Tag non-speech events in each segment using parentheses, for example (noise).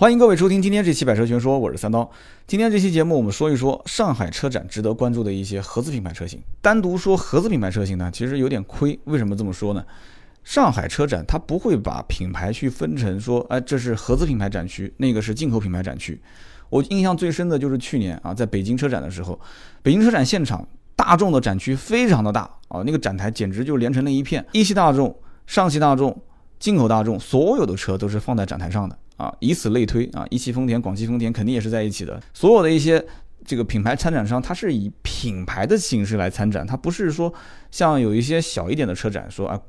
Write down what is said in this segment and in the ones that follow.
欢迎各位收听今天这期百车全说，我是三刀。今天这期节目，我们说一说上海车展值得关注的一些合资品牌车型。单独说合资品牌车型呢，其实有点亏。为什么这么说呢？上海车展它不会把品牌去分成说，哎，这是合资品牌展区，那个是进口品牌展区。我印象最深的就是去年啊，在北京车展的时候，北京车展现场大众的展区非常的大啊，那个展台简直就连成了一片，一汽大众、上汽大众、进口大众所有的车都是放在展台上的。啊，以此类推啊，一汽丰田、广汽丰田肯定也是在一起的。所有的一些这个品牌参展商，它是以品牌的形式来参展，它不是说像有一些小一点的车展，说啊，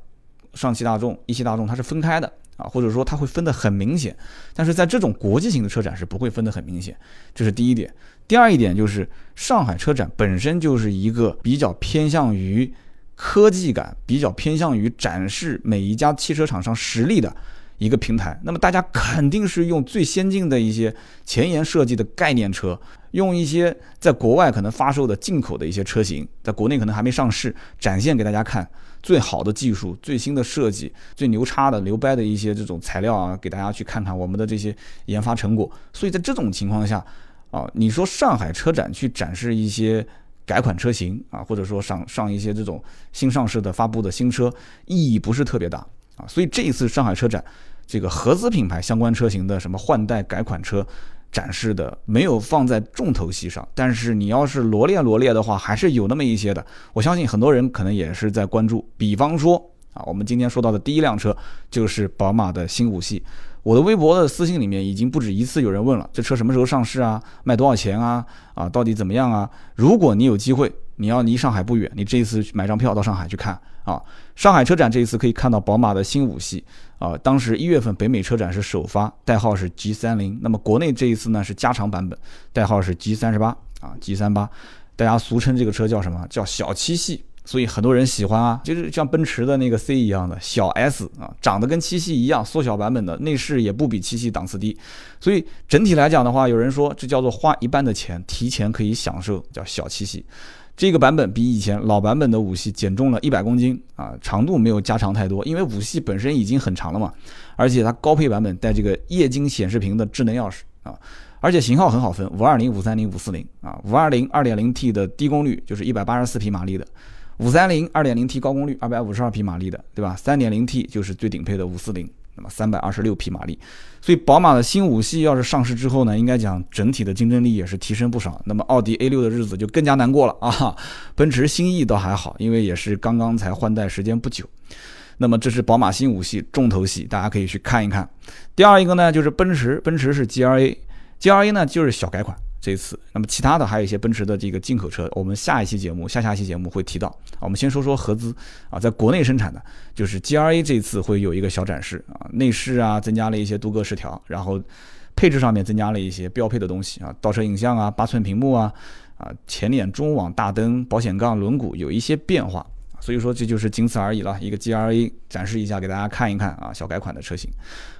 上汽大众、一汽大众它是分开的啊，或者说它会分得很明显。但是在这种国际型的车展是不会分得很明显，这是第一点。第二一点就是上海车展本身就是一个比较偏向于科技感，比较偏向于展示每一家汽车厂商实力的。一个平台，那么大家肯定是用最先进的一些前沿设计的概念车，用一些在国外可能发售的进口的一些车型，在国内可能还没上市，展现给大家看最好的技术、最新的设计、最牛叉的牛掰的一些这种材料啊，给大家去看看我们的这些研发成果。所以在这种情况下，啊，你说上海车展去展示一些改款车型啊，或者说上上一些这种新上市的发布的新车，意义不是特别大啊。所以这一次上海车展。这个合资品牌相关车型的什么换代改款车展示的没有放在重头戏上，但是你要是罗列罗列的话，还是有那么一些的。我相信很多人可能也是在关注。比方说啊，我们今天说到的第一辆车就是宝马的新五系。我的微博的私信里面已经不止一次有人问了，这车什么时候上市啊？卖多少钱啊？啊，到底怎么样啊？如果你有机会，你要离上海不远，你这一次去买张票到上海去看啊。上海车展这一次可以看到宝马的新五系。啊，当时一月份北美车展是首发，代号是 G 三零。那么国内这一次呢是加长版本，代号是 G 三十八啊，G 三八，大家俗称这个车叫什么？叫小七系。所以很多人喜欢啊，就是像奔驰的那个 C 一样的小 S 啊，长得跟七系一样，缩小版本的，内饰也不比七系档次低。所以整体来讲的话，有人说这叫做花一半的钱提前可以享受，叫小七系。这个版本比以前老版本的五系减重了一百公斤啊，长度没有加长太多，因为五系本身已经很长了嘛，而且它高配版本带这个液晶显示屏的智能钥匙啊，而且型号很好分，五二零、五三零、五四零啊，五二零二点零 T 的低功率就是一百八十四匹马力的，五三零二点零 T 高功率二百五十二匹马力的，对吧？三点零 T 就是最顶配的五四零。那么三百二十六匹马力，所以宝马的新五系要是上市之后呢，应该讲整体的竞争力也是提升不少。那么奥迪 A 六的日子就更加难过了啊！(laughs) 奔驰新 E 倒还好，因为也是刚刚才换代时间不久。那么这是宝马新五系重头戏，大家可以去看一看。第二一个呢，就是奔驰，奔驰是 G R A，G R A 呢就是小改款。这次，那么其他的还有一些奔驰的这个进口车，我们下一期节目、下下期节目会提到。我们先说说合资啊，在国内生产的，就是 G R A 这次会有一个小展示啊，内饰啊增加了一些镀铬饰条，然后配置上面增加了一些标配的东西啊，倒车影像啊，八寸屏幕啊，啊前脸中网大灯、保险杠、轮毂有一些变化，所以说这就是仅此而已了。一个 G R A 展示一下给大家看一看啊，小改款的车型。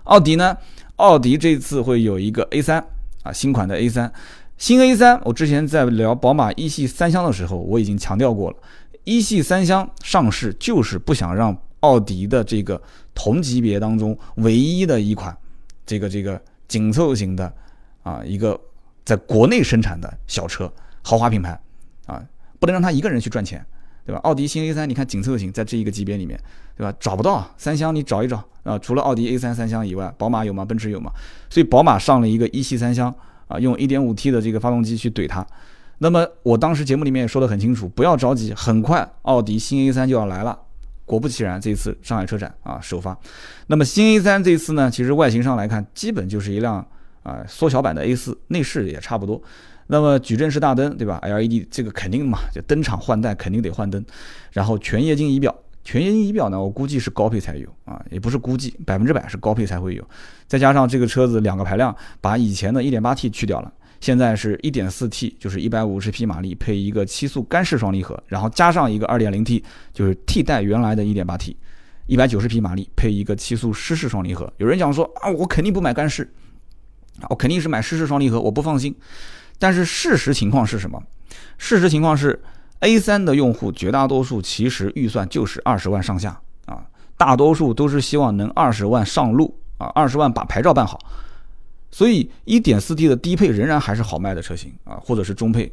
奥迪呢，奥迪这次会有一个 A 三啊，新款的 A 三。新 A 三，我之前在聊宝马一系三厢的时候，我已经强调过了，一系三厢上市就是不想让奥迪的这个同级别当中唯一的一款这个这个紧凑型的啊一个在国内生产的小车豪华品牌啊，不能让他一个人去赚钱，对吧？奥迪新 A 三，你看紧凑型在这一个级别里面，对吧？找不到三厢，你找一找啊，除了奥迪 A 三三厢以外，宝马有吗？奔驰有吗？所以宝马上了一个一系三厢。啊，用 1.5T 的这个发动机去怼它，那么我当时节目里面也说得很清楚，不要着急，很快奥迪新 A3 就要来了。果不其然，这次上海车展啊首发。那么新 A3 这一次呢，其实外形上来看，基本就是一辆啊缩小版的 A4，内饰也差不多。那么矩阵式大灯，对吧？LED 这个肯定嘛，就登场换代肯定得换灯，然后全液晶仪表。全液晶仪表呢，我估计是高配才有啊，也不是估计，百分之百是高配才会有。再加上这个车子两个排量，把以前的 1.8T 去掉了，现在是一点四 T，就是一百五十匹马力，配一个七速干式双离合，然后加上一个 2.0T，就是替代原来的一点八 T，一百九十匹马力，配一个七速湿式双离合。有人讲说啊，我肯定不买干式，我肯定是买湿式双离合，我不放心。但是事实情况是什么？事实情况是。A 三的用户绝大多数其实预算就是二十万上下啊，大多数都是希望能二十万上路啊，二十万把牌照办好。所以 1.4T 的低配仍然还是好卖的车型啊，或者是中配。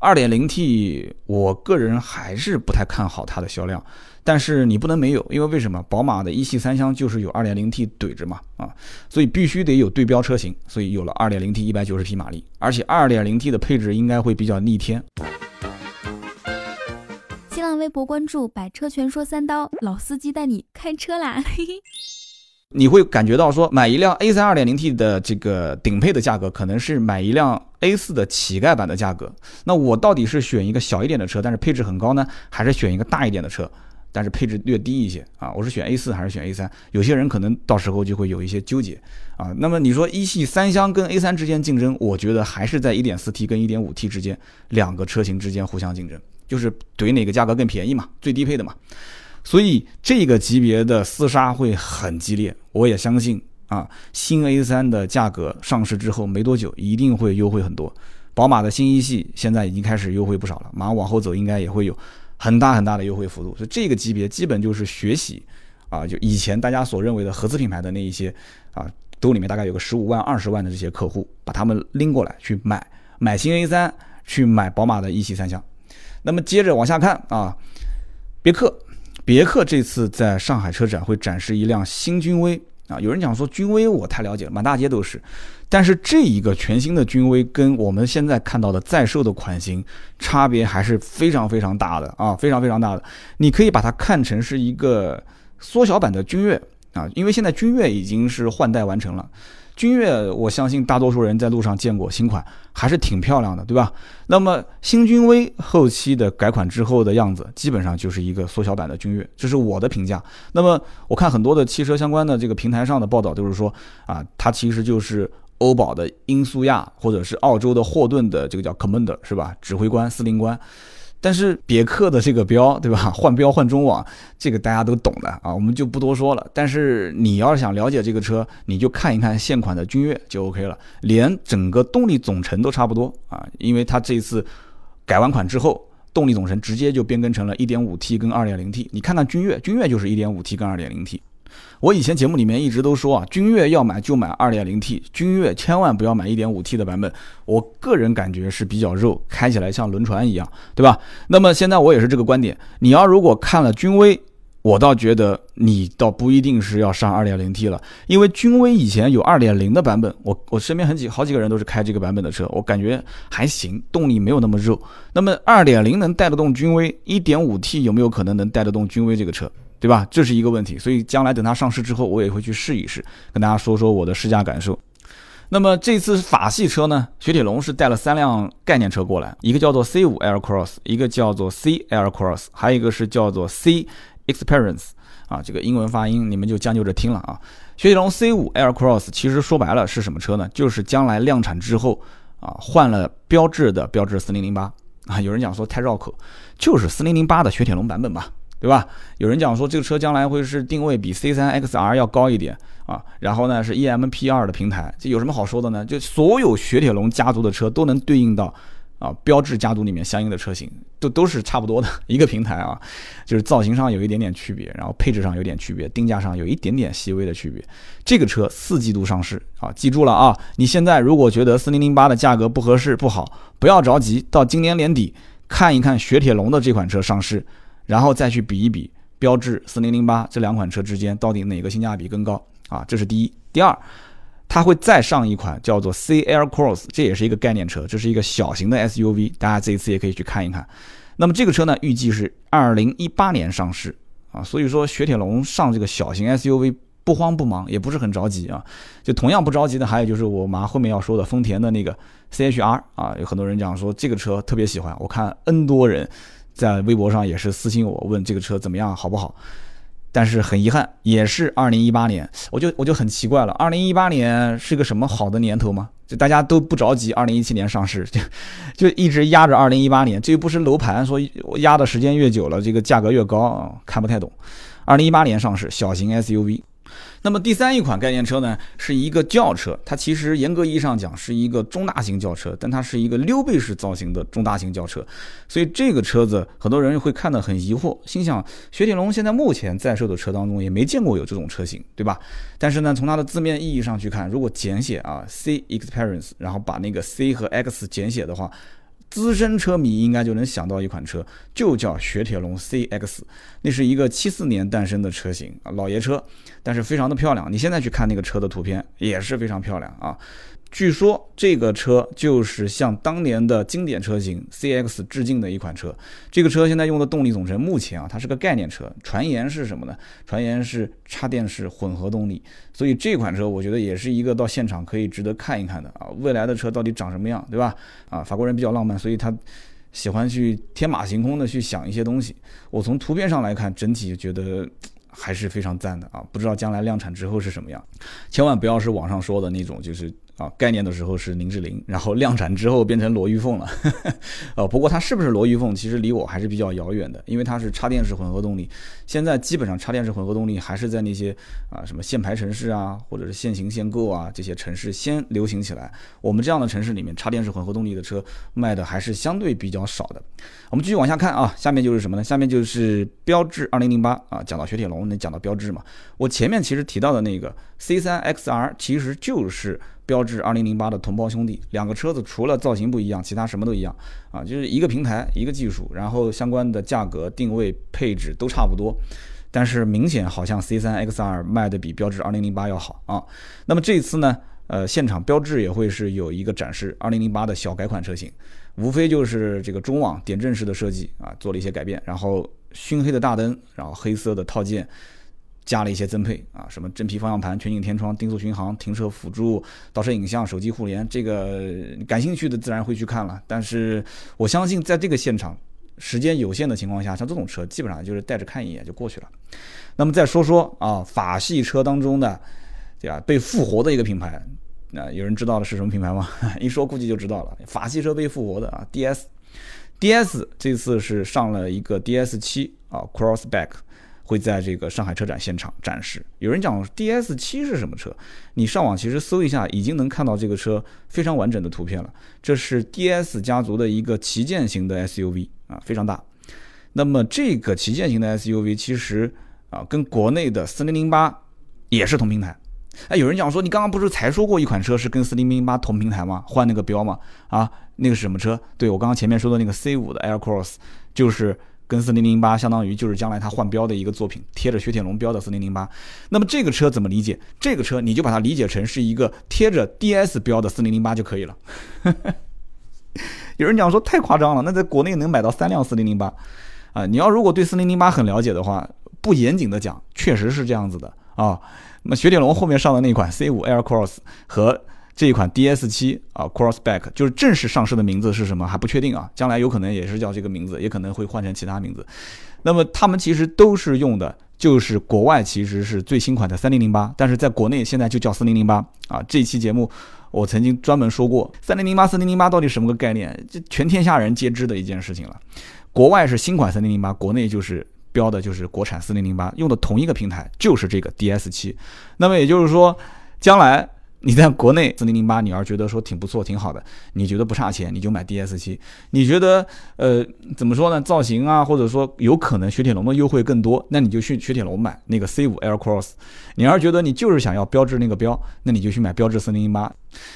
2.0T 我个人还是不太看好它的销量，但是你不能没有，因为为什么？宝马的一系三厢就是有 2.0T 怼着嘛啊，所以必须得有对标车型，所以有了 2.0T 190匹马力，而且 2.0T 的配置应该会比较逆天。微博关注“百车全说三刀”，老司机带你开车啦！嘿嘿。你会感觉到说，买一辆 A 三二点零 T 的这个顶配的价格，可能是买一辆 A 四的乞丐版的价格。那我到底是选一个小一点的车，但是配置很高呢，还是选一个大一点的车，但是配置略低一些啊？我是选 A 四还是选 A 三？有些人可能到时候就会有一些纠结啊。那么你说一系三厢跟 A 三之间竞争，我觉得还是在一点四 T 跟一点五 T 之间两个车型之间互相竞争，就是怼哪个价格更便宜嘛，最低配的嘛。所以这个级别的厮杀会很激烈，我也相信啊，新 A3 的价格上市之后没多久，一定会优惠很多。宝马的新一系现在已经开始优惠不少了，马上往后走应该也会有很大很大的优惠幅度。所以这个级别基本就是学习啊，就以前大家所认为的合资品牌的那一些啊，兜里面大概有个十五万、二十万的这些客户，把他们拎过来去买买新 A3，去买宝马的一系三厢。那么接着往下看啊，别克。别克这次在上海车展会展示一辆新君威啊，有人讲说君威我太了解了，满大街都是。但是这一个全新的君威跟我们现在看到的在售的款型差别还是非常非常大的啊，非常非常大的。你可以把它看成是一个缩小版的君越啊，因为现在君越已经是换代完成了。君越，我相信大多数人在路上见过新款，还是挺漂亮的，对吧？那么新君威后期的改款之后的样子，基本上就是一个缩小版的君越，这是我的评价。那么我看很多的汽车相关的这个平台上的报道都是说，啊，它其实就是欧宝的英苏亚，或者是澳洲的霍顿的这个叫 Commander，是吧？指挥官、司令官。但是别克的这个标，对吧？(laughs) 换标换中网，这个大家都懂的啊，我们就不多说了。但是你要是想了解这个车，你就看一看现款的君越就 OK 了，连整个动力总成都差不多啊，因为它这次改完款之后，动力总成直接就变更成了 1.5T 跟 2.0T。你看看君越，君越就是 1.5T 跟 2.0T。我以前节目里面一直都说啊，君越要买就买 2.0T，君越千万不要买 1.5T 的版本。我个人感觉是比较肉，开起来像轮船一样，对吧？那么现在我也是这个观点。你要如果看了君威，我倒觉得你倒不一定是要上 2.0T 了，因为君威以前有2.0的版本，我我身边很几好几个人都是开这个版本的车，我感觉还行，动力没有那么肉。那么2.0能带得动君威，1.5T 有没有可能能带得动君威这个车？对吧？这是一个问题，所以将来等它上市之后，我也会去试一试，跟大家说说我的试驾感受。那么这次法系车呢，雪铁龙是带了三辆概念车过来，一个叫做 C5 Aircross，一个叫做 C Aircross，还有一个是叫做 C Experience。啊，这个英文发音你们就将就着听了啊。雪铁龙 C5 Aircross 其实说白了是什么车呢？就是将来量产之后啊，换了标志的标志4008啊。有人讲说太绕口，就是4008的雪铁龙版本吧。对吧？有人讲说这个车将来会是定位比 C3 XR 要高一点啊，然后呢是 EMP2 的平台，这有什么好说的呢？就所有雪铁龙家族的车都能对应到啊标致家族里面相应的车型，都都是差不多的一个平台啊，就是造型上有一点点区别，然后配置上有点区别，定价上有一点点细微的区别。这个车四季度上市啊，记住了啊！你现在如果觉得4008的价格不合适不好，不要着急，到今年年底看一看雪铁龙的这款车上市。然后再去比一比标致四零零八这两款车之间到底哪个性价比更高啊？这是第一。第二，它会再上一款叫做 C Air Cross，这也是一个概念车，这是一个小型的 SUV，大家这一次也可以去看一看。那么这个车呢，预计是二零一八年上市啊。所以说雪铁龙上这个小型 SUV 不慌不忙，也不是很着急啊。就同样不着急的，还有就是我马上后面要说的丰田的那个 CHR 啊，有很多人讲说这个车特别喜欢，我看 N 多人。在微博上也是私信我问这个车怎么样好不好，但是很遗憾，也是二零一八年，我就我就很奇怪了，二零一八年是个什么好的年头吗？就大家都不着急，二零一七年上市 (laughs) 就就一直压着二零一八年，这又不是楼盘，说压的时间越久了，这个价格越高，看不太懂。二零一八年上市，小型 SUV。那么第三一款概念车呢，是一个轿车，它其实严格意义上讲是一个中大型轿车，但它是一个溜背式造型的中大型轿车，所以这个车子很多人会看得很疑惑，心想雪铁龙现在目前在售的车当中也没见过有这种车型，对吧？但是呢，从它的字面意义上去看，如果简写啊 C Experience，然后把那个 C 和 X 简写的话。资深车迷应该就能想到一款车，就叫雪铁龙 CX，那是一个七四年诞生的车型啊，老爷车，但是非常的漂亮。你现在去看那个车的图片，也是非常漂亮啊。据说这个车就是向当年的经典车型 CX 致敬的一款车。这个车现在用的动力总成，目前啊，它是个概念车。传言是什么呢？传言是插电式混合动力。所以这款车我觉得也是一个到现场可以值得看一看的啊。未来的车到底长什么样，对吧？啊，法国人比较浪漫，所以他喜欢去天马行空的去想一些东西。我从图片上来看，整体觉得。还是非常赞的啊！不知道将来量产之后是什么样，千万不要是网上说的那种，就是啊，概念的时候是林志玲，然后量产之后变成罗玉凤了。(laughs) 呃，不过它是不是罗玉凤，其实离我还是比较遥远的，因为它是插电式混合动力。现在基本上插电式混合动力还是在那些啊什么限牌城市啊，或者是限行限购啊这些城市先流行起来。我们这样的城市里面，插电式混合动力的车卖的还是相对比较少的。我们继续往下看啊，下面就是什么呢？下面就是标致二零零八啊，讲到雪铁龙，能讲到标致嘛？我前面其实提到的那个 C 三 XR，其实就是标致二零零八的同胞兄弟。两个车子除了造型不一样，其他什么都一样啊，就是一个平台，一个技术，然后相关的价格、定位、配置都差不多。但是明显好像 C 三 XR 卖的比标致二零零八要好啊。那么这次呢，呃，现场标致也会是有一个展示二零零八的小改款车型。无非就是这个中网点阵式的设计啊，做了一些改变，然后熏黑的大灯，然后黑色的套件，加了一些增配啊，什么真皮方向盘、全景天窗、定速巡航、停车辅助、倒车影像、手机互联，这个感兴趣的自然会去看了。但是我相信，在这个现场时间有限的情况下，像这种车基本上就是带着看一眼就过去了。那么再说说啊，法系车当中的对吧，被复活的一个品牌。那有人知道的是什么品牌吗？(laughs) 一说估计就知道了。法系车被复活的啊，DS，DS 这次是上了一个 DS 七啊，Crossback 会在这个上海车展现场展示。有人讲 DS 七是什么车？你上网其实搜一下，已经能看到这个车非常完整的图片了。这是 DS 家族的一个旗舰型的 SUV 啊，非常大。那么这个旗舰型的 SUV 其实啊，跟国内的四零零八也是同平台。哎，有人讲说，你刚刚不是才说过一款车是跟四零零八同平台吗？换那个标吗？啊，那个是什么车？对我刚刚前面说的那个 C 五的 Aircross，就是跟四零零八相当于就是将来它换标的一个作品，贴着雪铁龙标的四零零八。那么这个车怎么理解？这个车你就把它理解成是一个贴着 DS 标的四零零八就可以了。(laughs) 有人讲说太夸张了，那在国内能买到三辆四零零八啊？你要如果对四零零八很了解的话，不严谨的讲，确实是这样子的啊。那么雪铁龙后面上的那款 C5 Aircross 和这一款 DS7 啊 Crossback 就是正式上市的名字是什么还不确定啊，将来有可能也是叫这个名字，也可能会换成其他名字。那么他们其实都是用的，就是国外其实是最新款的3008，但是在国内现在就叫4008啊。这期节目我曾经专门说过，3008、4008到底什么个概念？这全天下人皆知的一件事情了。国外是新款3008，国内就是。标的就是国产四零零八，用的同一个平台就是这个 DS 七，那么也就是说，将来你在国内四零零八，你要觉得说挺不错、挺好的，你觉得不差钱，你就买 DS 七；你觉得呃怎么说呢，造型啊，或者说有可能雪铁龙的优惠更多，那你就去雪铁龙买那个 C 五 Aircross。你要是觉得你就是想要标致那个标，那你就去买标致四零零八。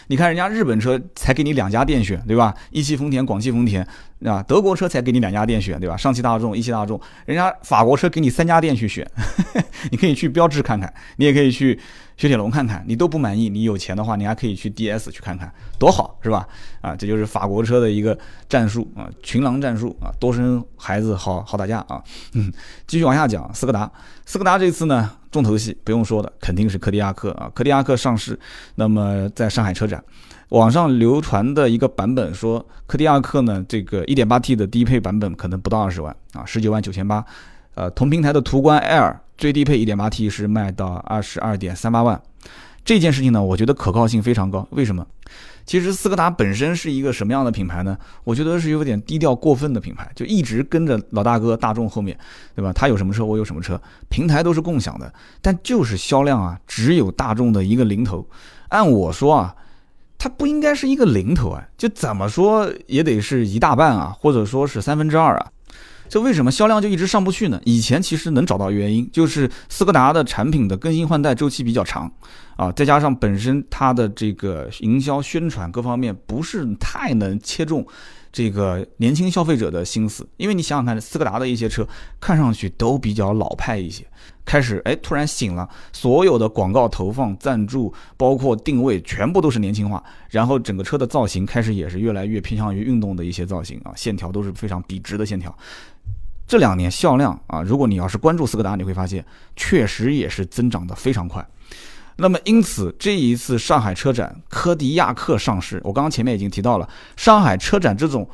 你看人家日本车才给你两家店选，对吧？一汽丰田、广汽丰田。啊，德国车才给你两家店选，对吧？上汽大众、一汽大众，人家法国车给你三家店去选，(laughs) 你可以去标致看看，你也可以去雪铁龙看看，你都不满意，你有有钱的话，你还可以去 DS 去看看，多好，是吧？啊，这就是法国车的一个战术啊，群狼战术啊，多生孩子好好打架啊。嗯，继续往下讲，斯柯达，斯柯达这次呢，重头戏不用说的，肯定是柯迪亚克啊，柯迪亚克上市，那么在上海车展。网上流传的一个版本说，柯迪亚克呢，这个 1.8T 的低配版本可能不到二十万啊，十九万九千八。呃，同平台的途观 L 最低配 1.8T 是卖到二十二点三八万。这件事情呢，我觉得可靠性非常高。为什么？其实斯柯达本身是一个什么样的品牌呢？我觉得是有点低调过分的品牌，就一直跟着老大哥大众后面，对吧？他有什么车，我有什么车，平台都是共享的，但就是销量啊，只有大众的一个零头。按我说啊，它不应该是一个零头啊，就怎么说也得是一大半啊，或者说是三分之二啊。这为什么销量就一直上不去呢？以前其实能找到原因，就是斯柯达的产品的更新换代周期比较长，啊，再加上本身它的这个营销宣传各方面不是太能切中这个年轻消费者的心思。因为你想想看，斯柯达的一些车看上去都比较老派一些，开始哎突然醒了，所有的广告投放、赞助，包括定位，全部都是年轻化，然后整个车的造型开始也是越来越偏向于运动的一些造型啊，线条都是非常笔直的线条。这两年销量啊，如果你要是关注斯柯达，你会发现确实也是增长的非常快。那么因此这一次上海车展，柯迪亚克上市，我刚刚前面已经提到了，上海车展这种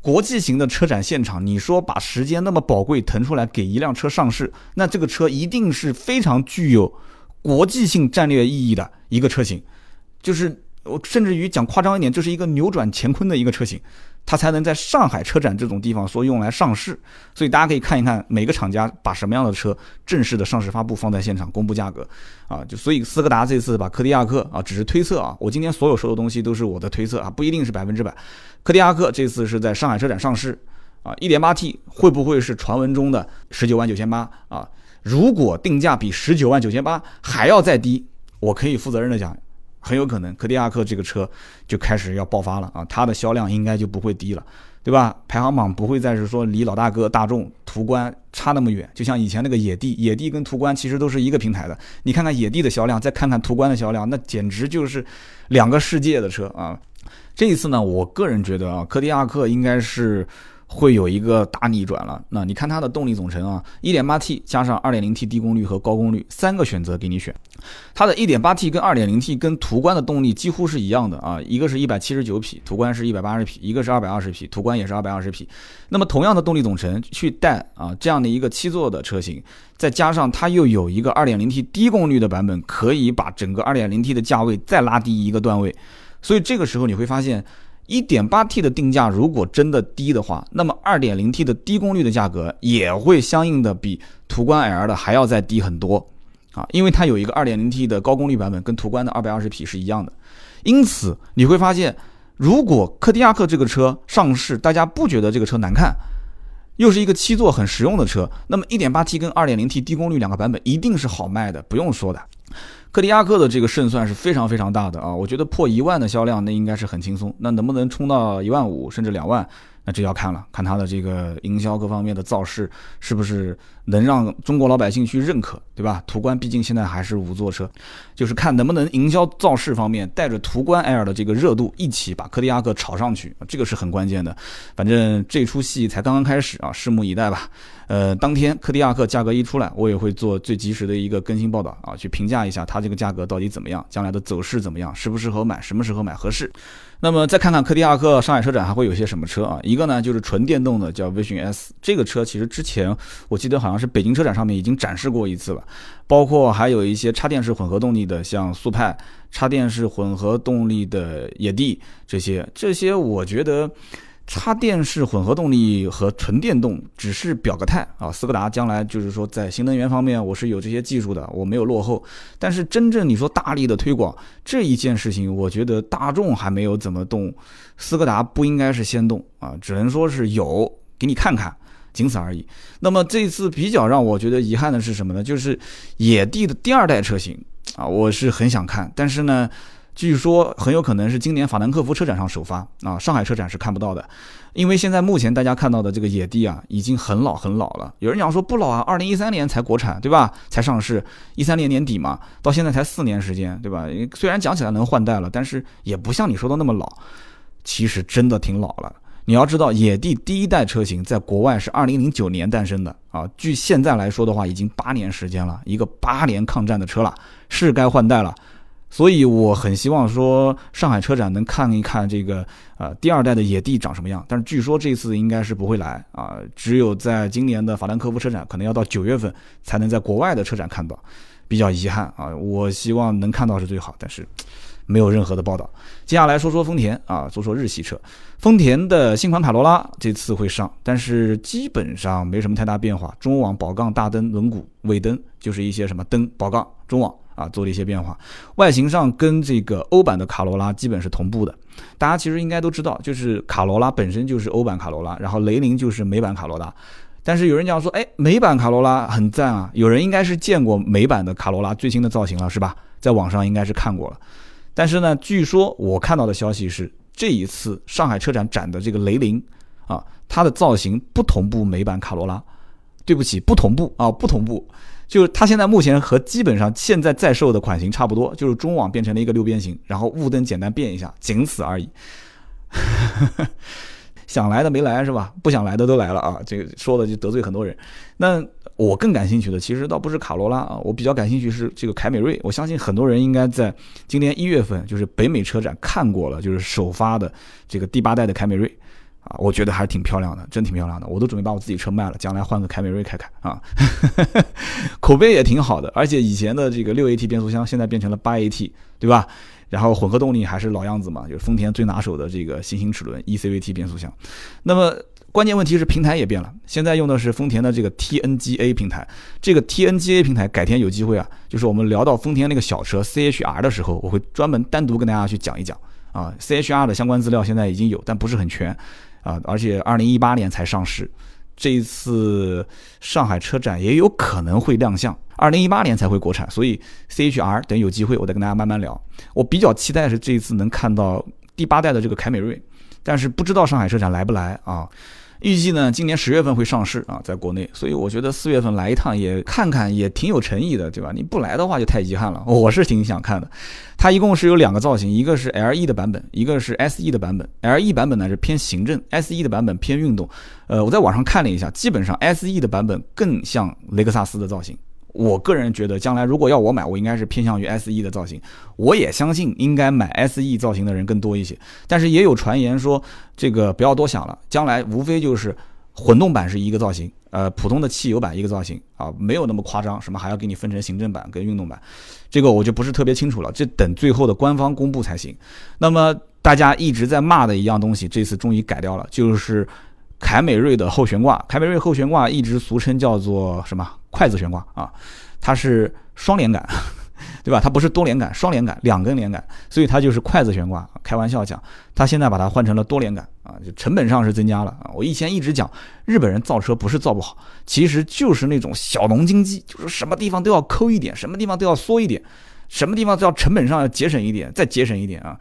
国际型的车展现场，你说把时间那么宝贵腾出来给一辆车上市，那这个车一定是非常具有国际性战略意义的一个车型，就是我甚至于讲夸张一点，这是一个扭转乾坤的一个车型。它才能在上海车展这种地方说用来上市，所以大家可以看一看每个厂家把什么样的车正式的上市发布放在现场公布价格，啊，就所以斯柯达这次把柯迪亚克啊，只是推测啊，我今天所有说的东西都是我的推测啊，不一定是百分之百。柯迪亚克这次是在上海车展上市，啊，1.8T 会不会是传闻中的十九万九千八啊？如果定价比十九万九千八还要再低，我可以负责任的讲。很有可能，柯迪亚克这个车就开始要爆发了啊！它的销量应该就不会低了，对吧？排行榜不会再是说离老大哥大众途观差那么远。就像以前那个野地，野地跟途观其实都是一个平台的。你看看野地的销量，再看看途观的销量，那简直就是两个世界的车啊！这一次呢，我个人觉得啊，柯迪亚克应该是。会有一个大逆转了。那你看它的动力总成啊，1.8T 加上 2.0T 低功率和高功率三个选择给你选。它的一点八 T 跟 2.0T 跟途观的动力几乎是一样的啊，一个是一百七十九匹，途观是一百八十匹，一个是二百二十匹，途观也是二百二十匹。那么同样的动力总成去带啊这样的一个七座的车型，再加上它又有一个 2.0T 低功率的版本，可以把整个 2.0T 的价位再拉低一个段位。所以这个时候你会发现。1.8T 的定价如果真的低的话，那么 2.0T 的低功率的价格也会相应的比途观 L 的还要再低很多啊，因为它有一个 2.0T 的高功率版本，跟途观的220匹是一样的。因此你会发现，如果柯迪亚克这个车上市，大家不觉得这个车难看，又是一个七座很实用的车，那么 1.8T 跟 2.0T 低功率两个版本一定是好卖的，不用说的。柯迪亚克的这个胜算是非常非常大的啊！我觉得破一万的销量，那应该是很轻松。那能不能冲到一万五甚至两万？那这要看了，看它的这个营销各方面的造势是不是能让中国老百姓去认可，对吧？途观毕竟现在还是五座车，就是看能不能营销造势方面带着途观 L 的这个热度一起把柯迪亚克炒上去，这个是很关键的。反正这出戏才刚刚开始啊，拭目以待吧。呃，当天柯迪亚克价格一出来，我也会做最及时的一个更新报道啊，去评价一下它这个价格到底怎么样，将来的走势怎么样，适不适合买，什么时候买合适。那么再看看柯迪亚克上海车展还会有些什么车啊？一个呢就是纯电动的，叫 Vision S。这个车其实之前我记得好像是北京车展上面已经展示过一次了。包括还有一些插电式混合动力的，像速派；插电式混合动力的野地，这些这些我觉得。插电式混合动力和纯电动只是表个态啊，斯柯达将来就是说在新能源方面我是有这些技术的，我没有落后。但是真正你说大力的推广这一件事情，我觉得大众还没有怎么动，斯柯达不应该是先动啊，只能说是有给你看看，仅此而已。那么这次比较让我觉得遗憾的是什么呢？就是野地的第二代车型啊，我是很想看，但是呢。据说很有可能是今年法兰克福车展上首发啊，上海车展是看不到的，因为现在目前大家看到的这个野地啊，已经很老很老了。有人讲说不老啊，二零一三年才国产对吧？才上市，一三年年底嘛，到现在才四年时间对吧？虽然讲起来能换代了，但是也不像你说的那么老，其实真的挺老了。你要知道，野地第一代车型在国外是二零零九年诞生的啊，据现在来说的话，已经八年时间了，一个八年抗战的车了，是该换代了。所以我很希望说上海车展能看一看这个呃第二代的野地长什么样，但是据说这次应该是不会来啊，只有在今年的法兰克福车展，可能要到九月份才能在国外的车展看到。比较遗憾啊。我希望能看到是最好，但是没有任何的报道。接下来说说丰田啊，说说日系车。丰田的新款卡罗拉这次会上，但是基本上没什么太大变化。中网、宝杠、大灯、轮毂、尾灯，就是一些什么灯、宝杠、中网啊，做了一些变化。外形上跟这个欧版的卡罗拉基本是同步的。大家其实应该都知道，就是卡罗拉本身就是欧版卡罗拉，然后雷凌就是美版卡罗拉。但是有人讲说，哎，美版卡罗拉很赞啊！有人应该是见过美版的卡罗拉最新的造型了，是吧？在网上应该是看过了。但是呢，据说我看到的消息是，这一次上海车展展的这个雷凌啊，它的造型不同步美版卡罗拉。对不起，不同步啊，不同步。就是它现在目前和基本上现在在售的款型差不多，就是中网变成了一个六边形，然后雾灯简单变一下，仅此而已。(laughs) 想来的没来是吧？不想来的都来了啊！这个说的就得罪很多人。那我更感兴趣的其实倒不是卡罗拉啊，我比较感兴趣是这个凯美瑞。我相信很多人应该在今年一月份就是北美车展看过了，就是首发的这个第八代的凯美瑞啊，我觉得还是挺漂亮的，真挺漂亮的。我都准备把我自己车卖了，将来换个凯美瑞开开啊。(laughs) 口碑也挺好的，而且以前的这个六 AT 变速箱现在变成了八 AT，对吧？然后混合动力还是老样子嘛，就是丰田最拿手的这个新型齿轮 eCVT 变速箱。那么关键问题是平台也变了，现在用的是丰田的这个 TNGA 平台。这个 TNGA 平台改天有机会啊，就是我们聊到丰田那个小车 CHR 的时候，我会专门单独跟大家去讲一讲啊。CHR 的相关资料现在已经有，但不是很全啊，而且二零一八年才上市。这一次上海车展也有可能会亮相，二零一八年才会国产，所以 C H R 等有机会我再跟大家慢慢聊。我比较期待是这一次能看到第八代的这个凯美瑞，但是不知道上海车展来不来啊。预计呢，今年十月份会上市啊，在国内，所以我觉得四月份来一趟也看看也挺有诚意的，对吧？你不来的话就太遗憾了。我是挺想看的。它一共是有两个造型，一个是 LE 的版本，一个是 SE 的版本。LE 版本呢是偏行政，SE 的版本偏运动。呃，我在网上看了一下，基本上 SE 的版本更像雷克萨斯的造型。我个人觉得，将来如果要我买，我应该是偏向于 S E 的造型。我也相信，应该买 S E 造型的人更多一些。但是也有传言说，这个不要多想了，将来无非就是混动版是一个造型，呃，普通的汽油版一个造型啊，没有那么夸张，什么还要给你分成行政版跟运动版，这个我就不是特别清楚了，这等最后的官方公布才行。那么大家一直在骂的一样东西，这次终于改掉了，就是凯美瑞的后悬挂。凯美瑞后悬挂一直俗称叫做什么？筷子悬挂啊，它是双连杆，(laughs) 对吧？它不是多连杆，双连杆，两根连杆，所以它就是筷子悬挂。开玩笑讲，它现在把它换成了多连杆啊，就成本上是增加了啊。我以前一直讲，日本人造车不是造不好，其实就是那种小农经济，就是什么地方都要抠一点，什么地方都要缩一点，什么地方都要成本上要节省一点，再节省一点啊，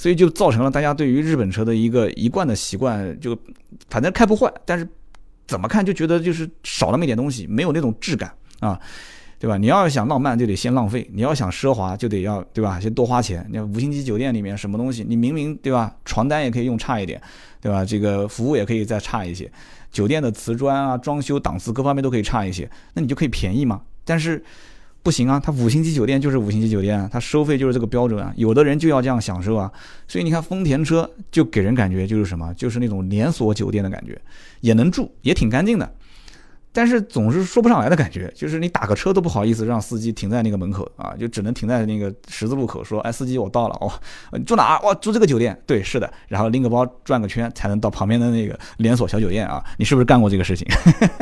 所以就造成了大家对于日本车的一个一贯的习惯，就反正开不坏，但是。怎么看就觉得就是少那么一点东西，没有那种质感啊，对吧？你要想浪漫就得先浪费，你要想奢华就得要对吧？先多花钱。你看五星级酒店里面什么东西，你明明对吧？床单也可以用差一点，对吧？这个服务也可以再差一些，酒店的瓷砖啊、装修档次各方面都可以差一些，那你就可以便宜嘛。但是。不行啊，它五星级酒店就是五星级酒店啊，它收费就是这个标准啊，有的人就要这样享受啊，所以你看丰田车就给人感觉就是什么，就是那种连锁酒店的感觉，也能住，也挺干净的。但是总是说不上来的感觉，(laughs) 就是你打个车都不好意思让司机停在那个门口啊，就只能停在那个十字路口说：“哎，司机，我到了哦，(laughs) 你住哪儿？哇，住这个酒店。”对，是的，然后拎个包转个圈才能到旁边的那个连锁小酒店啊。你是不是干过这个事情？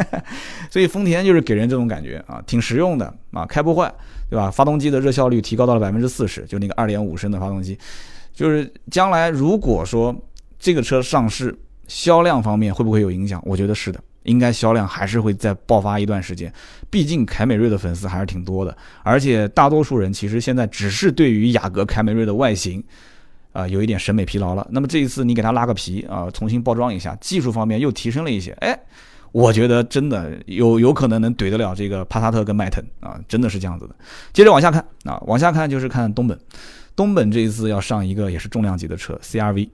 (laughs) 所以丰田就是给人这种感觉啊，挺实用的啊，开不坏，对吧？发动机的热效率提高到了百分之四十，就那个二点五升的发动机，就是将来如果说这个车上市，销量方面会不会有影响？我觉得是的。应该销量还是会再爆发一段时间，毕竟凯美瑞的粉丝还是挺多的，而且大多数人其实现在只是对于雅阁凯美瑞的外形，啊，有一点审美疲劳了。那么这一次你给它拉个皮啊，重新包装一下，技术方面又提升了一些，哎，我觉得真的有有可能能怼得了这个帕萨特跟迈腾啊，真的是这样子的。接着往下看啊，往下看就是看东本，东本这一次要上一个也是重量级的车 CRV。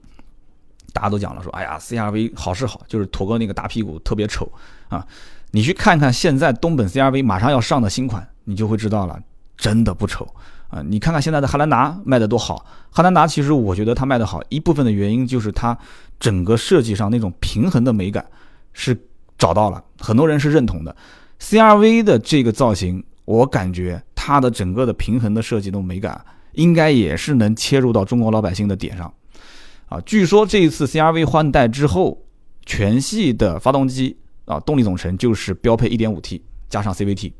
大家都讲了，说哎呀，CRV 好是好，就是驼哥那个大屁股特别丑啊。你去看看现在东本 CRV 马上要上的新款，你就会知道了，真的不丑啊。你看看现在的汉兰达卖的多好，汉兰达其实我觉得它卖的好，一部分的原因就是它整个设计上那种平衡的美感是找到了，很多人是认同的。CRV 的这个造型，我感觉。它的整个的平衡的设计的美感，应该也是能切入到中国老百姓的点上。啊，据说这一次 CRV 换代之后，全系的发动机啊动力总成就是标配 1.5T 加上 CVT。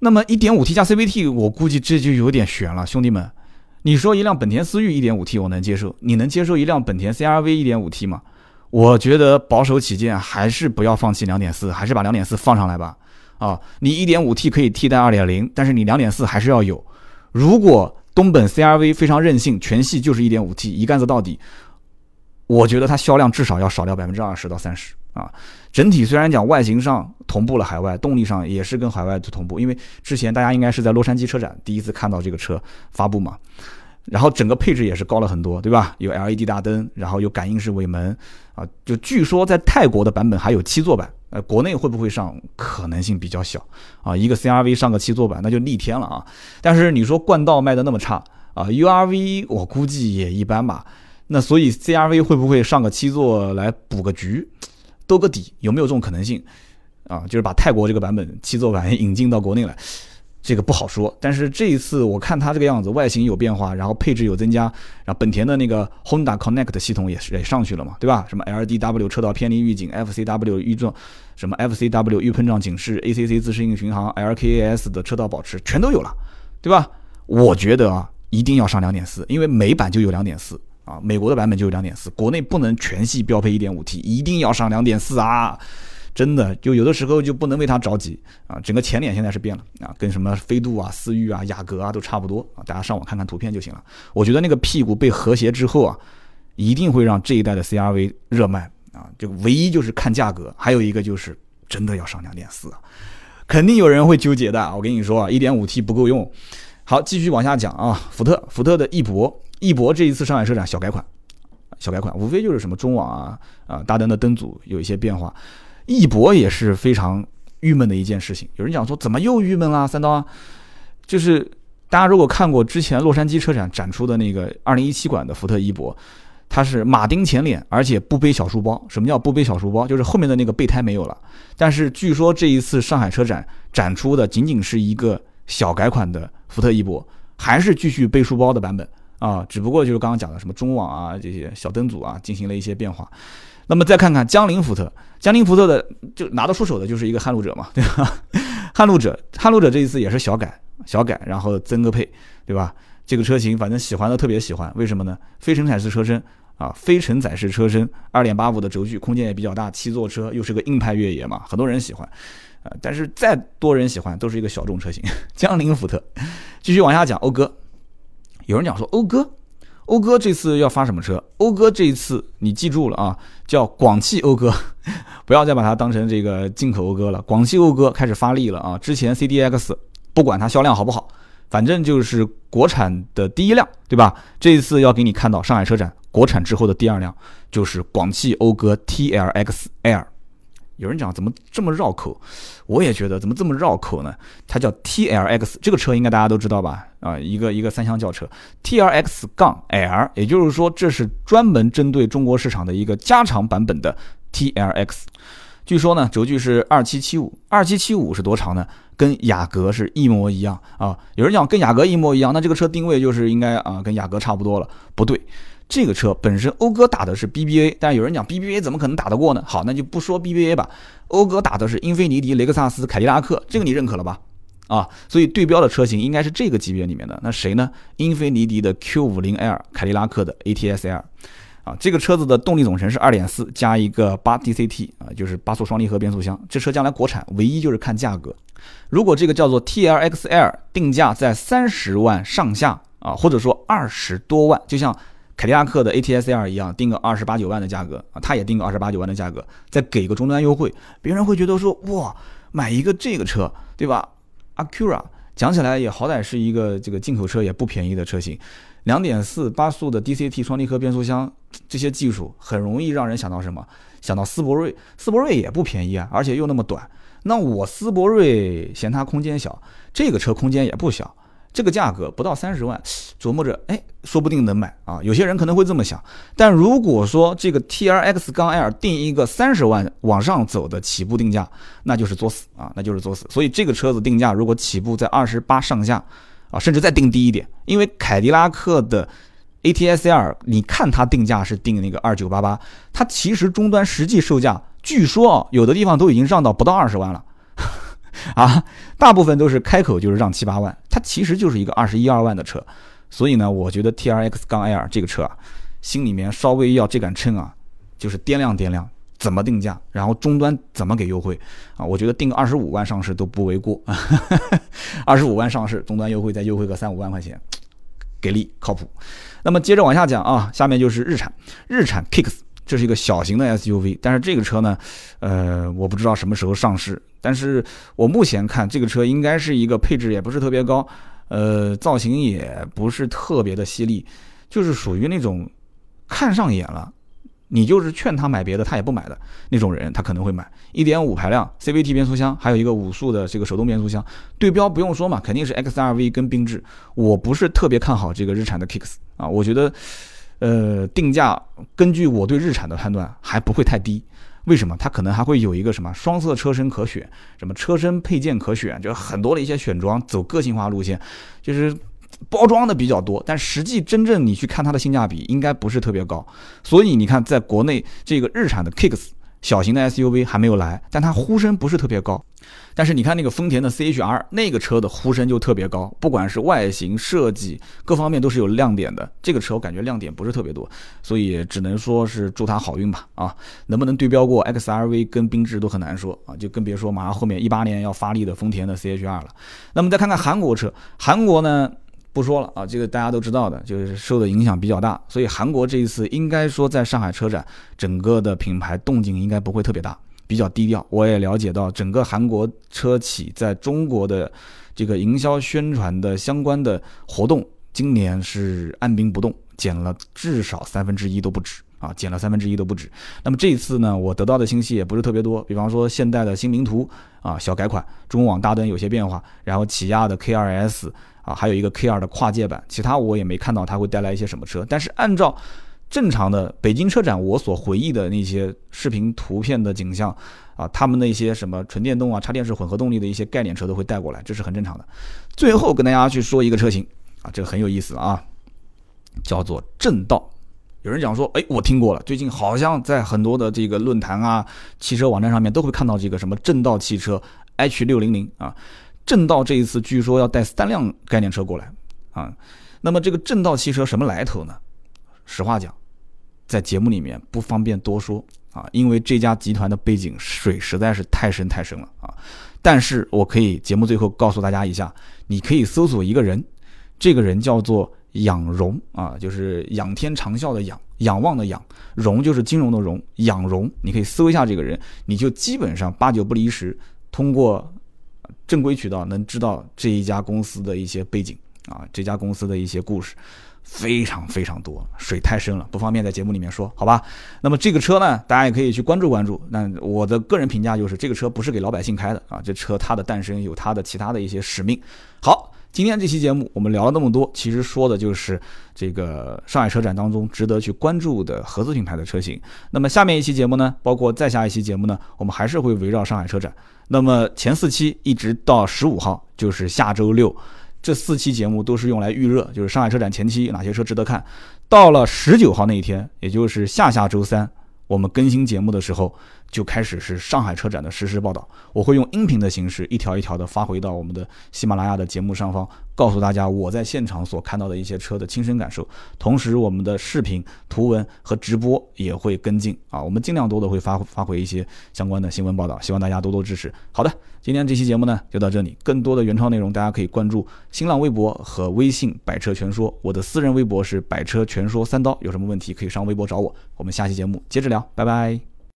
那么 1.5T 加 CVT，我估计这就有点悬了，兄弟们。你说一辆本田思域 1.5T 我能接受，你能接受一辆本田 CRV 1.5T 吗？我觉得保守起见，还是不要放弃2.4，还是把2.4放上来吧。啊，你 1.5T 可以替代2.0，但是你2.4还是要有。如果东本 CRV 非常任性，全系就是 1.5T 一杆子到底，我觉得它销量至少要少掉百分之二十到三十啊。整体虽然讲外形上同步了海外，动力上也是跟海外同步，因为之前大家应该是在洛杉矶车展第一次看到这个车发布嘛。然后整个配置也是高了很多，对吧？有 LED 大灯，然后有感应式尾门啊。就据说在泰国的版本还有七座版，呃，国内会不会上可能性比较小啊。一个 CRV 上个七座版那就逆天了啊。但是你说冠道卖的那么差啊，URV 我估计也一般吧。那所以 CRV 会不会上个七座来补个局？兜个底有没有这种可能性啊？就是把泰国这个版本七座版引进到国内来，这个不好说。但是这一次我看它这个样子，外形有变化，然后配置有增加，然后本田的那个 Honda Connect 系统也是也上去了嘛，对吧？什么 LDW 车道偏离预警、FCW 预撞、什么 FCW 预碰撞警示、ACC 自适应巡航、LKAS 的车道保持全都有了，对吧？我觉得啊，一定要上两点四，因为美版就有两点四。啊，美国的版本就有两点四，国内不能全系标配一点五 T，一定要上两点四啊！真的，就有的时候就不能为它着急啊。整个前脸现在是变了啊，跟什么飞度啊、思域啊、雅阁啊都差不多啊，大家上网看看图片就行了。我觉得那个屁股被和谐之后啊，一定会让这一代的 CRV 热卖啊。就唯一就是看价格，还有一个就是真的要上两点四啊，肯定有人会纠结的。我跟你说啊，一点五 T 不够用。好，继续往下讲啊，福特，福特的翼博。翼博这一次上海车展小改款，小改款无非就是什么中网啊啊大灯的灯组有一些变化，翼博也是非常郁闷的一件事情。有人讲说怎么又郁闷啦？三刀啊，就是大家如果看过之前洛杉矶车展展出的那个二零一七款的福特翼博，它是马丁前脸，而且不背小书包。什么叫不背小书包？就是后面的那个备胎没有了。但是据说这一次上海车展展出的仅仅是一个小改款的福特翼博，还是继续背书包的版本。啊，只不过就是刚刚讲的什么中网啊这些小灯组啊进行了一些变化。那么再看看江铃福特，江铃福特的就拿得出手的就是一个撼路者嘛，对吧？(laughs) 撼路者，撼路者这一次也是小改，小改，然后增个配，对吧？这个车型反正喜欢的特别喜欢，为什么呢？非承载式车身啊，非承载式车身，二点八五的轴距，空间也比较大，七座车又是个硬派越野嘛，很多人喜欢。啊，但是再多人喜欢都是一个小众车型。(laughs) 江铃福特，继续往下讲，讴歌。有人讲说讴歌，讴歌这次要发什么车？讴歌这一次你记住了啊，叫广汽讴歌，(laughs) 不要再把它当成这个进口讴歌了。广汽讴歌开始发力了啊！之前 CDX 不管它销量好不好，反正就是国产的第一辆，对吧？这一次要给你看到上海车展国产之后的第二辆，就是广汽讴歌 TLX L。有人讲怎么这么绕口，我也觉得怎么这么绕口呢？它叫 T L X，这个车应该大家都知道吧？啊，一个一个三厢轿车 T L X 杠 L，也就是说这是专门针对中国市场的一个加长版本的 T L X。据说呢，轴距是二七七五，二七七五是多长呢？跟雅阁是一模一样啊。有人讲跟雅阁一模一样，那这个车定位就是应该啊跟雅阁差不多了，不对。这个车本身，讴歌打的是 BBA，但是有人讲 BBA 怎么可能打得过呢？好，那就不说 BBA 吧。讴歌打的是英菲尼迪、雷克萨斯、凯迪拉克，这个你认可了吧？啊，所以对标的车型应该是这个级别里面的。那谁呢？英菲尼迪的 Q50L，凯迪拉克的 ATS-L。啊，这个车子的动力总成是2.4加一个八 DCT 啊，就是八速双离合变速箱。这车将来国产，唯一就是看价格。如果这个叫做 TLX-L，定价在三十万上下啊，或者说二十多万，就像。凯迪拉克的 ATS-L 一样，定个二十八九万的价格啊，他也定个二十八九万的价格，再给个终端优惠，别人会觉得说哇，买一个这个车，对吧？Acura 讲起来也好歹是一个这个进口车，也不便宜的车型，两点四八速的 DCT 双离合变速箱，这些技术很容易让人想到什么？想到斯铂瑞，斯铂瑞也不便宜啊，而且又那么短。那我斯铂瑞嫌它空间小，这个车空间也不小。这个价格不到三十万，琢磨着，哎，说不定能买啊。有些人可能会这么想。但如果说这个 T R X 杠 L 定一个三十万往上走的起步定价，那就是作死啊，那就是作死。所以这个车子定价如果起步在二十八上下啊，甚至再定低一点，因为凯迪拉克的 A T S L，你看它定价是定那个二九八八，它其实终端实际售价，据说啊，有的地方都已经让到不到二十万了。啊，大部分都是开口就是让七八万，它其实就是一个二十一二万的车，所以呢，我觉得 T R X 杠 L 这个车啊，心里面稍微要这杆秤啊，就是掂量掂量怎么定价，然后终端怎么给优惠啊，我觉得定个二十五万上市都不为过，二十五万上市，终端优惠再优惠个三五万块钱，给力靠谱。那么接着往下讲啊，下面就是日产，日产 Kicks。这是一个小型的 SUV，但是这个车呢，呃，我不知道什么时候上市。但是我目前看这个车应该是一个配置也不是特别高，呃，造型也不是特别的犀利，就是属于那种看上眼了，你就是劝他买别的他也不买的那种人，他可能会买。1.5排量 CVT 变速箱，还有一个五速的这个手动变速箱，对标不用说嘛，肯定是 XRV 跟缤智。我不是特别看好这个日产的 Kicks 啊，我觉得。呃，定价根据我对日产的判断还不会太低，为什么？它可能还会有一个什么双色车身可选，什么车身配件可选，就是很多的一些选装走个性化路线，就是包装的比较多，但实际真正你去看它的性价比应该不是特别高，所以你看在国内这个日产的 Kicks。小型的 SUV 还没有来，但它呼声不是特别高。但是你看那个丰田的 CHR 那个车的呼声就特别高，不管是外形设计各方面都是有亮点的。这个车我感觉亮点不是特别多，所以只能说是祝它好运吧。啊，能不能对标过 XRV 跟缤智都很难说啊，就更别说马上后面一八年要发力的丰田的 CHR 了。那么再看看韩国车，韩国呢？不说了啊，这个大家都知道的，就是受的影响比较大，所以韩国这一次应该说在上海车展，整个的品牌动静应该不会特别大，比较低调。我也了解到，整个韩国车企在中国的这个营销宣传的相关的活动，今年是按兵不动，减了至少三分之一都不止啊，减了三分之一都不止。那么这一次呢，我得到的信息也不是特别多，比方说现代的新名图啊小改款，中网大灯有些变化，然后起亚的 K2S。啊，还有一个 K2 的跨界版，其他我也没看到它会带来一些什么车。但是按照正常的北京车展，我所回忆的那些视频图片的景象，啊，他们那些什么纯电动啊、插电式混合动力的一些概念车都会带过来，这是很正常的。最后跟大家去说一个车型啊，这个很有意思啊，叫做正道。有人讲说，哎，我听过了，最近好像在很多的这个论坛啊、汽车网站上面都会看到这个什么正道汽车 H600 啊。正道这一次据说要带三辆概念车过来啊，那么这个正道汽车什么来头呢？实话讲，在节目里面不方便多说啊，因为这家集团的背景水实在是太深太深了啊。但是我可以节目最后告诉大家一下，你可以搜索一个人，这个人叫做仰荣啊，就是仰天长啸的仰，仰望的仰，荣就是金融的荣，仰荣，你可以搜一下这个人，你就基本上八九不离十，通过。正规渠道能知道这一家公司的一些背景啊，这家公司的一些故事非常非常多，水太深了，不方便在节目里面说，好吧？那么这个车呢，大家也可以去关注关注。那我的个人评价就是，这个车不是给老百姓开的啊，这车它的诞生有它的其他的一些使命。好，今天这期节目我们聊了那么多，其实说的就是这个上海车展当中值得去关注的合资品牌的车型。那么下面一期节目呢，包括再下一期节目呢，我们还是会围绕上海车展。那么前四期一直到十五号，就是下周六，这四期节目都是用来预热，就是上海车展前期哪些车值得看。到了十九号那一天，也就是下下周三。我们更新节目的时候，就开始是上海车展的实时报道。我会用音频的形式，一条一条的发回到我们的喜马拉雅的节目上方，告诉大家我在现场所看到的一些车的亲身感受。同时，我们的视频、图文和直播也会跟进啊，我们尽量多的会发发回一些相关的新闻报道，希望大家多多支持。好的，今天这期节目呢就到这里，更多的原创内容大家可以关注新浪微博和微信“百车全说”，我的私人微博是“百车全说三刀”，有什么问题可以上微博找我。我们下期节目接着聊。拜拜。